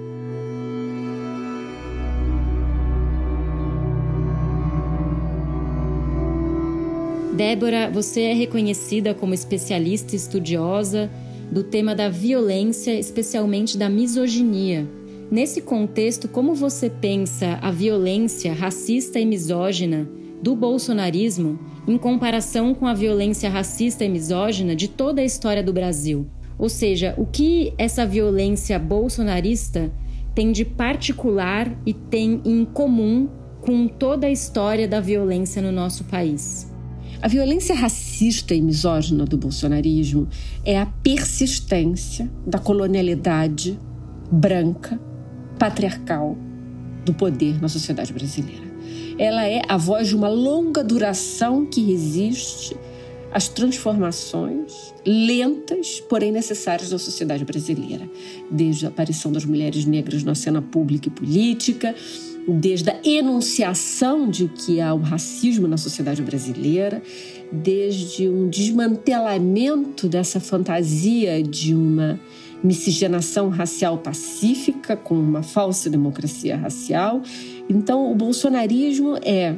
Débora, você é reconhecida como especialista estudiosa do tema da violência, especialmente da misoginia. Nesse contexto, como você pensa a violência racista e misógina do bolsonarismo em comparação com a violência racista e misógina de toda a história do Brasil? Ou seja, o que essa violência bolsonarista tem de particular e tem em comum com toda a história da violência no nosso país? A violência racista e misógina do bolsonarismo é a persistência da colonialidade branca, patriarcal do poder na sociedade brasileira. Ela é a voz de uma longa duração que resiste às transformações lentas, porém necessárias da sociedade brasileira, desde a aparição das mulheres negras na cena pública e política, desde a enunciação de que há o racismo na sociedade brasileira, desde um desmantelamento dessa fantasia de uma miscigenação racial pacífica com uma falsa democracia racial. Então, o bolsonarismo é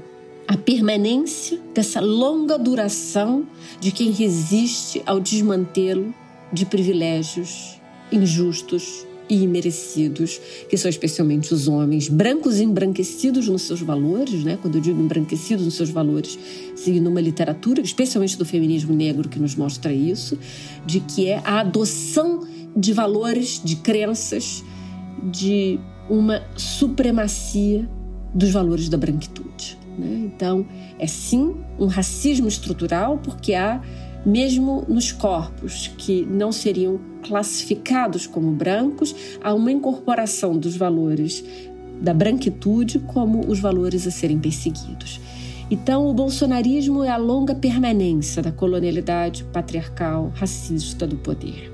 a permanência dessa longa duração de quem resiste ao desmantelo de privilégios injustos e imerecidos, que são especialmente os homens, brancos e embranquecidos nos seus valores, né? quando eu digo embranquecidos nos seus valores, seguindo uma literatura, especialmente do feminismo negro, que nos mostra isso, de que é a adoção de valores, de crenças, de uma supremacia dos valores da branquitude. Né? Então, é sim um racismo estrutural, porque há mesmo nos corpos que não seriam classificados como brancos, há uma incorporação dos valores da branquitude como os valores a serem perseguidos. Então, o bolsonarismo é a longa permanência da colonialidade patriarcal, racista do poder.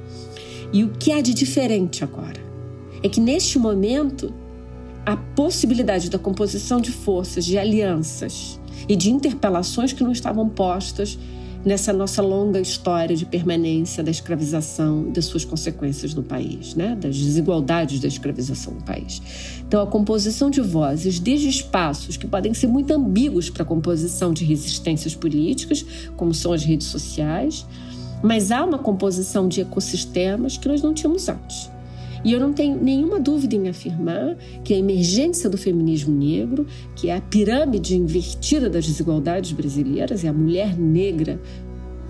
E o que há de diferente agora é que, neste momento, a possibilidade da composição de forças, de alianças e de interpelações que não estavam postas nessa nossa longa história de permanência da escravização e das suas consequências no país, né? das desigualdades da escravização no país. Então, a composição de vozes, desde espaços que podem ser muito ambíguos para a composição de resistências políticas, como são as redes sociais, mas há uma composição de ecossistemas que nós não tínhamos antes. E eu não tenho nenhuma dúvida em afirmar que a emergência do feminismo negro, que é a pirâmide invertida das desigualdades brasileiras, é a mulher negra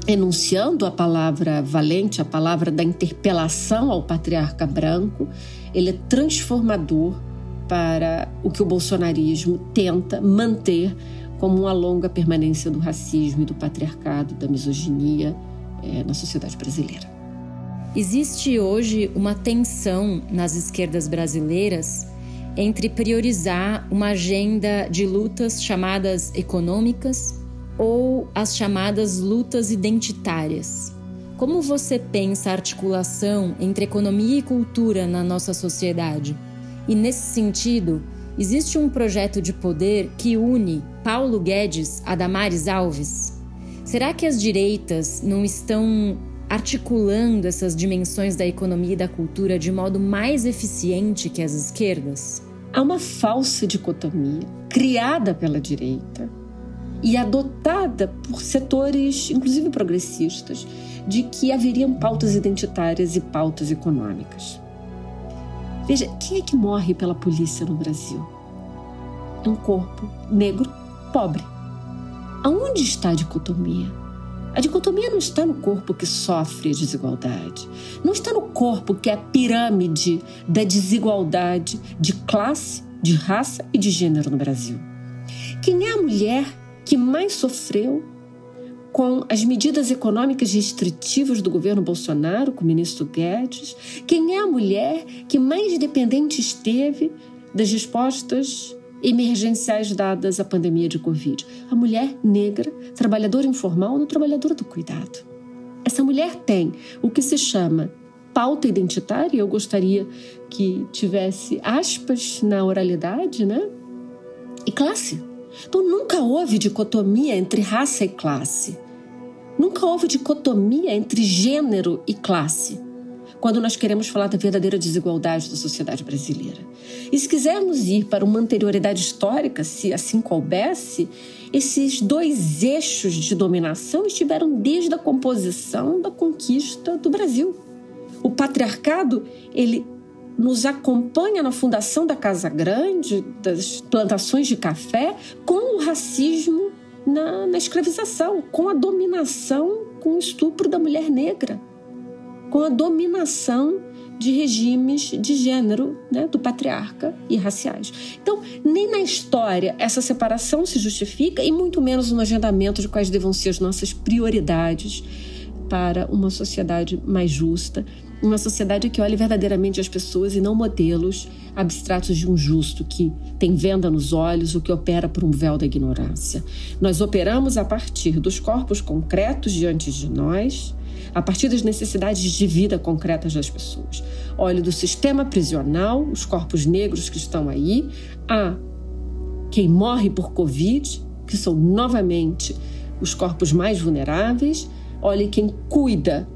enunciando a palavra valente, a palavra da interpelação ao patriarca branco, ele é transformador para o que o bolsonarismo tenta manter como uma longa permanência do racismo e do patriarcado, da misoginia é, na sociedade brasileira. Existe hoje uma tensão nas esquerdas brasileiras entre priorizar uma agenda de lutas chamadas econômicas ou as chamadas lutas identitárias. Como você pensa a articulação entre economia e cultura na nossa sociedade? E nesse sentido, existe um projeto de poder que une Paulo Guedes a Damares Alves? Será que as direitas não estão articulando essas dimensões da economia e da cultura de modo mais eficiente que as esquerdas? Há uma falsa dicotomia criada pela direita e adotada por setores, inclusive progressistas, de que haveriam pautas identitárias e pautas econômicas. Veja, quem é que morre pela polícia no Brasil? É um corpo negro pobre. Aonde está a dicotomia? A dicotomia não está no corpo que sofre a desigualdade, não está no corpo que é a pirâmide da desigualdade de classe, de raça e de gênero no Brasil. Quem é a mulher que mais sofreu com as medidas econômicas restritivas do governo Bolsonaro, com o ministro Guedes? Quem é a mulher que mais dependente esteve das respostas emergenciais dadas à pandemia de Covid? A mulher negra, trabalhadora informal ou trabalhadora do cuidado. Essa mulher tem o que se chama pauta identitária, eu gostaria que tivesse aspas na oralidade, né? E classe. Então nunca houve dicotomia entre raça e classe. Nunca houve dicotomia entre gênero e classe. Quando nós queremos falar da verdadeira desigualdade da sociedade brasileira. E se quisermos ir para uma anterioridade histórica, se assim coubesse, esses dois eixos de dominação estiveram desde a composição da conquista do Brasil. O patriarcado, ele nos acompanha na fundação da Casa Grande, das plantações de café, com o racismo na, na escravização, com a dominação, com o estupro da mulher negra, com a dominação de regimes de gênero, né, do patriarca e raciais. Então, nem na história essa separação se justifica e muito menos no agendamento de quais devam ser as nossas prioridades para uma sociedade mais justa uma sociedade que olhe verdadeiramente as pessoas e não modelos abstratos de um justo que tem venda nos olhos ou que opera por um véu da ignorância. Nós operamos a partir dos corpos concretos diante de nós, a partir das necessidades de vida concretas das pessoas. Olhe do sistema prisional, os corpos negros que estão aí, a quem morre por Covid, que são novamente os corpos mais vulneráveis. Olhe quem cuida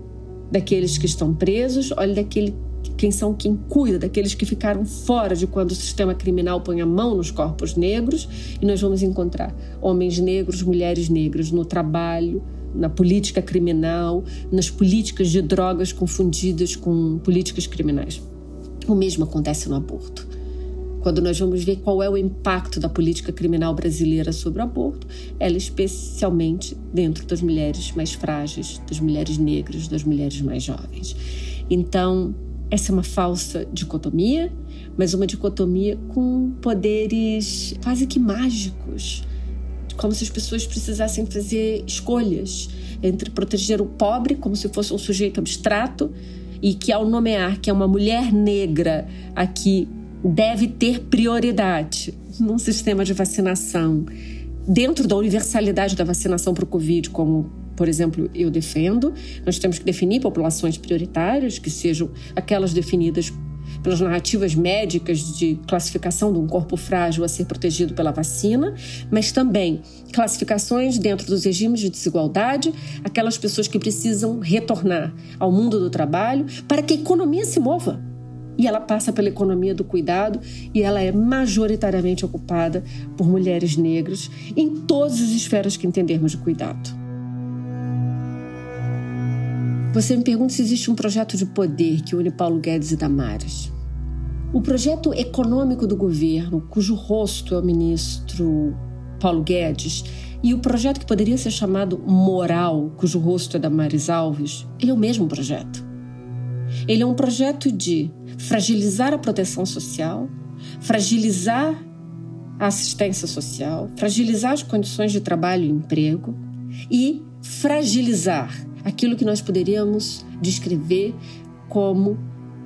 daqueles que estão presos, olha daquele quem são quem cuida daqueles que ficaram fora de quando o sistema criminal põe a mão nos corpos negros e nós vamos encontrar homens negros, mulheres negras no trabalho, na política criminal, nas políticas de drogas confundidas com políticas criminais. O mesmo acontece no aborto quando nós vamos ver qual é o impacto da política criminal brasileira sobre o aborto, ela especialmente dentro das mulheres mais frágeis, das mulheres negras, das mulheres mais jovens. Então, essa é uma falsa dicotomia, mas uma dicotomia com poderes quase que mágicos, como se as pessoas precisassem fazer escolhas entre proteger o pobre como se fosse um sujeito abstrato e que ao nomear que é uma mulher negra aqui deve ter prioridade num sistema de vacinação, dentro da universalidade da vacinação para o Covid, como, por exemplo, eu defendo. Nós temos que definir populações prioritárias, que sejam aquelas definidas pelas narrativas médicas de classificação de um corpo frágil a ser protegido pela vacina, mas também classificações dentro dos regimes de desigualdade, aquelas pessoas que precisam retornar ao mundo do trabalho para que a economia se mova e ela passa pela economia do cuidado e ela é majoritariamente ocupada por mulheres negras em todas as esferas que entendermos de cuidado. Você me pergunta se existe um projeto de poder que une Paulo Guedes e Damares. O projeto econômico do governo, cujo rosto é o ministro Paulo Guedes, e o projeto que poderia ser chamado moral, cujo rosto é Damares Alves, ele é o mesmo projeto. Ele é um projeto de fragilizar a proteção social, fragilizar a assistência social, fragilizar as condições de trabalho e emprego e fragilizar aquilo que nós poderíamos descrever como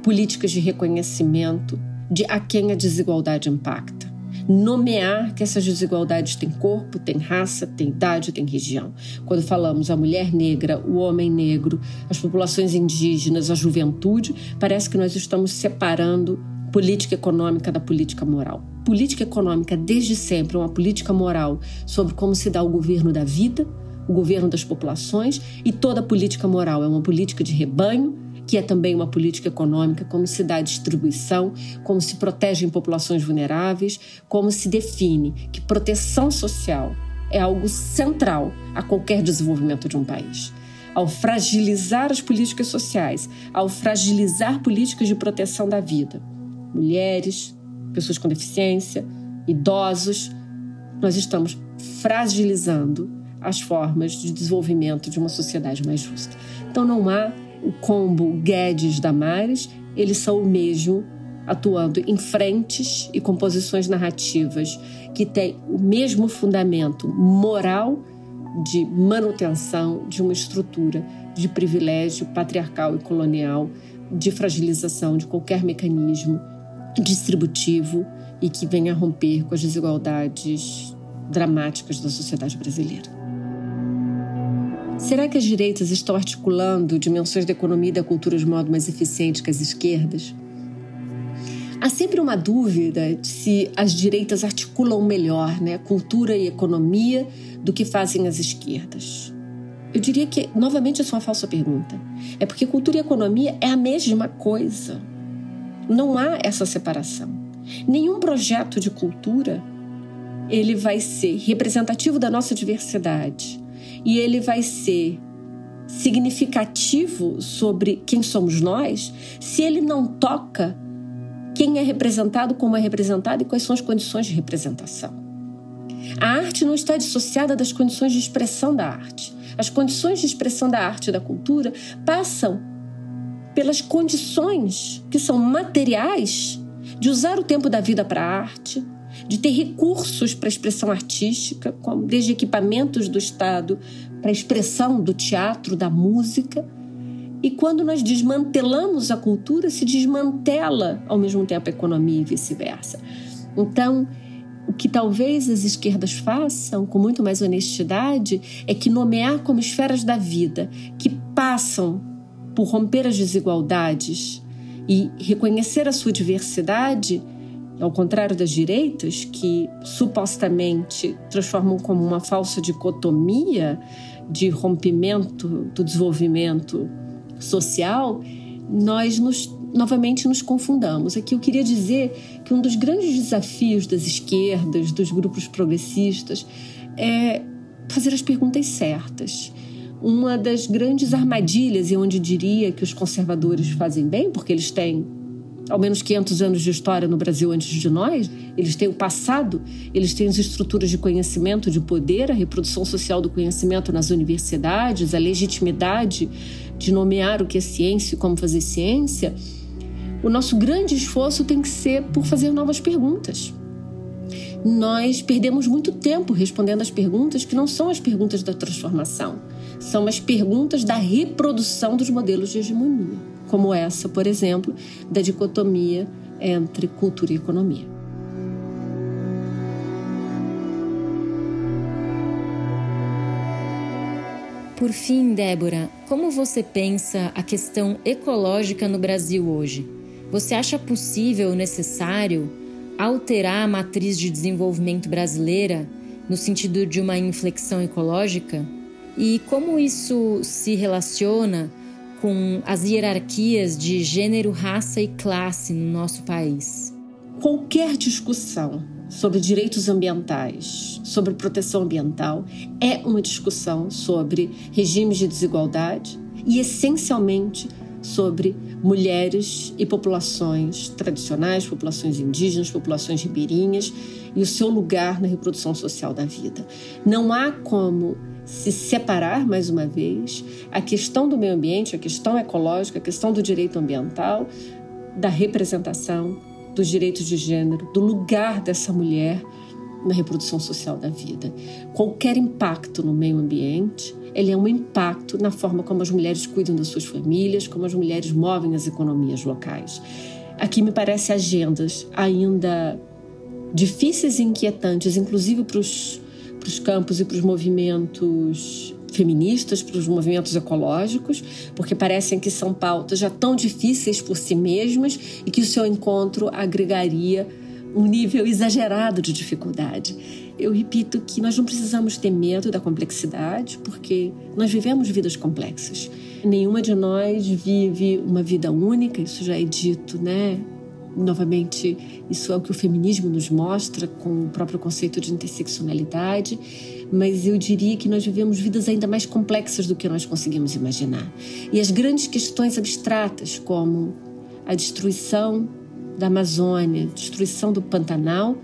políticas de reconhecimento de a quem a desigualdade impacta. Nomear que essas desigualdades têm corpo, têm raça, têm idade, têm região. Quando falamos a mulher negra, o homem negro, as populações indígenas, a juventude, parece que nós estamos separando política econômica da política moral. Política econômica, desde sempre, é uma política moral sobre como se dá o governo da vida, o governo das populações, e toda política moral é uma política de rebanho, que é também uma política econômica, como se dá a distribuição, como se protegem populações vulneráveis, como se define que proteção social é algo central a qualquer desenvolvimento de um país. Ao fragilizar as políticas sociais, ao fragilizar políticas de proteção da vida, mulheres, pessoas com deficiência, idosos, nós estamos fragilizando as formas de desenvolvimento de uma sociedade mais justa. Então não há o combo Guedes-Damares, eles são o mesmo, atuando em frentes e composições narrativas que têm o mesmo fundamento moral de manutenção de uma estrutura de privilégio patriarcal e colonial, de fragilização de qualquer mecanismo distributivo e que venha romper com as desigualdades dramáticas da sociedade brasileira. Será que as direitas estão articulando dimensões da economia e da cultura de modo mais eficiente que as esquerdas? Há sempre uma dúvida de se as direitas articulam melhor né, cultura e economia do que fazem as esquerdas. Eu diria que, novamente, essa é uma falsa pergunta. É porque cultura e economia é a mesma coisa. Não há essa separação. Nenhum projeto de cultura ele vai ser representativo da nossa diversidade e ele vai ser significativo sobre quem somos nós se ele não toca quem é representado, como é representado e quais são as condições de representação. A arte não está dissociada das condições de expressão da arte. As condições de expressão da arte e da cultura passam pelas condições que são materiais de usar o tempo da vida para a arte, de ter recursos para expressão artística, desde equipamentos do Estado para expressão do teatro, da música. E quando nós desmantelamos a cultura, se desmantela ao mesmo tempo a economia e vice-versa. Então, o que talvez as esquerdas façam com muito mais honestidade é que nomear como esferas da vida que passam por romper as desigualdades e reconhecer a sua diversidade, ao contrário das direitas, que supostamente transformam como uma falsa dicotomia de rompimento do desenvolvimento social, nós nos, novamente nos confundamos. Aqui eu queria dizer que um dos grandes desafios das esquerdas, dos grupos progressistas, é fazer as perguntas certas uma das grandes armadilhas, e onde diria que os conservadores fazem bem, porque eles têm ao menos 500 anos de história no Brasil antes de nós, eles têm o passado, eles têm as estruturas de conhecimento, de poder, a reprodução social do conhecimento nas universidades, a legitimidade de nomear o que é ciência e como fazer ciência. O nosso grande esforço tem que ser por fazer novas perguntas nós perdemos muito tempo respondendo as perguntas que não são as perguntas da transformação, são as perguntas da reprodução dos modelos de hegemonia, como essa, por exemplo, da dicotomia entre cultura e economia. Por fim, Débora, como você pensa a questão ecológica no Brasil hoje? Você acha possível, necessário, alterar a matriz de desenvolvimento brasileira no sentido de uma inflexão ecológica? E como isso se relaciona com as hierarquias de gênero, raça e classe no nosso país? Qualquer discussão sobre direitos ambientais, sobre proteção ambiental, é uma discussão sobre regimes de desigualdade e essencialmente sobre mulheres e populações tradicionais, populações indígenas, populações ribeirinhas e o seu lugar na reprodução social da vida. Não há como se separar, mais uma vez, a questão do meio ambiente, a questão ecológica, a questão do direito ambiental, da representação, dos direitos de gênero, do lugar dessa mulher na reprodução social da vida. Qualquer impacto no meio ambiente, ele é um impacto na forma como as mulheres cuidam das suas famílias, como as mulheres movem as economias locais. Aqui me parece agendas ainda difíceis e inquietantes, inclusive para os campos e para os movimentos feministas, para os movimentos ecológicos, porque parecem que são pautas já tão difíceis por si mesmas e que o seu encontro agregaria um nível exagerado de dificuldade. Eu repito que nós não precisamos ter medo da complexidade, porque nós vivemos vidas complexas. Nenhuma de nós vive uma vida única, isso já é dito, né? Novamente, isso é o que o feminismo nos mostra com o próprio conceito de interseccionalidade, mas eu diria que nós vivemos vidas ainda mais complexas do que nós conseguimos imaginar. E as grandes questões abstratas, como a destruição da Amazônia, destruição do Pantanal,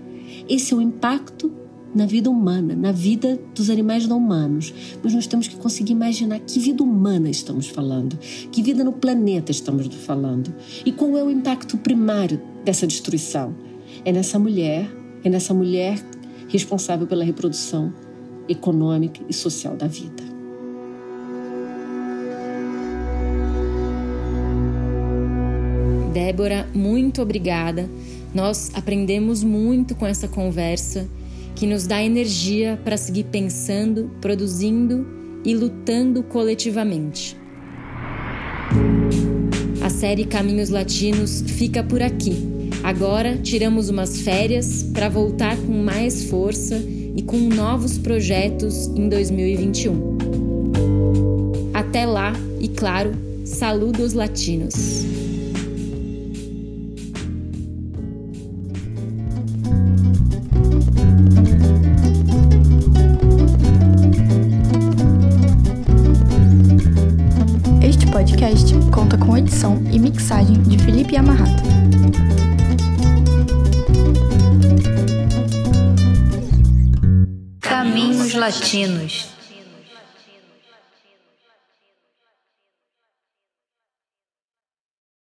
esse é o impacto na vida humana, na vida dos animais não humanos. Mas nós temos que conseguir imaginar que vida humana estamos falando, que vida no planeta estamos falando e qual é o impacto primário dessa destruição. É nessa mulher, é nessa mulher responsável pela reprodução econômica e social da vida. Débora, muito obrigada. Nós aprendemos muito com essa conversa que nos dá energia para seguir pensando, produzindo e lutando coletivamente. A série Caminhos Latinos fica por aqui. Agora tiramos umas férias para voltar com mais força e com novos projetos em 2021. Até lá e, claro, saludos latinos!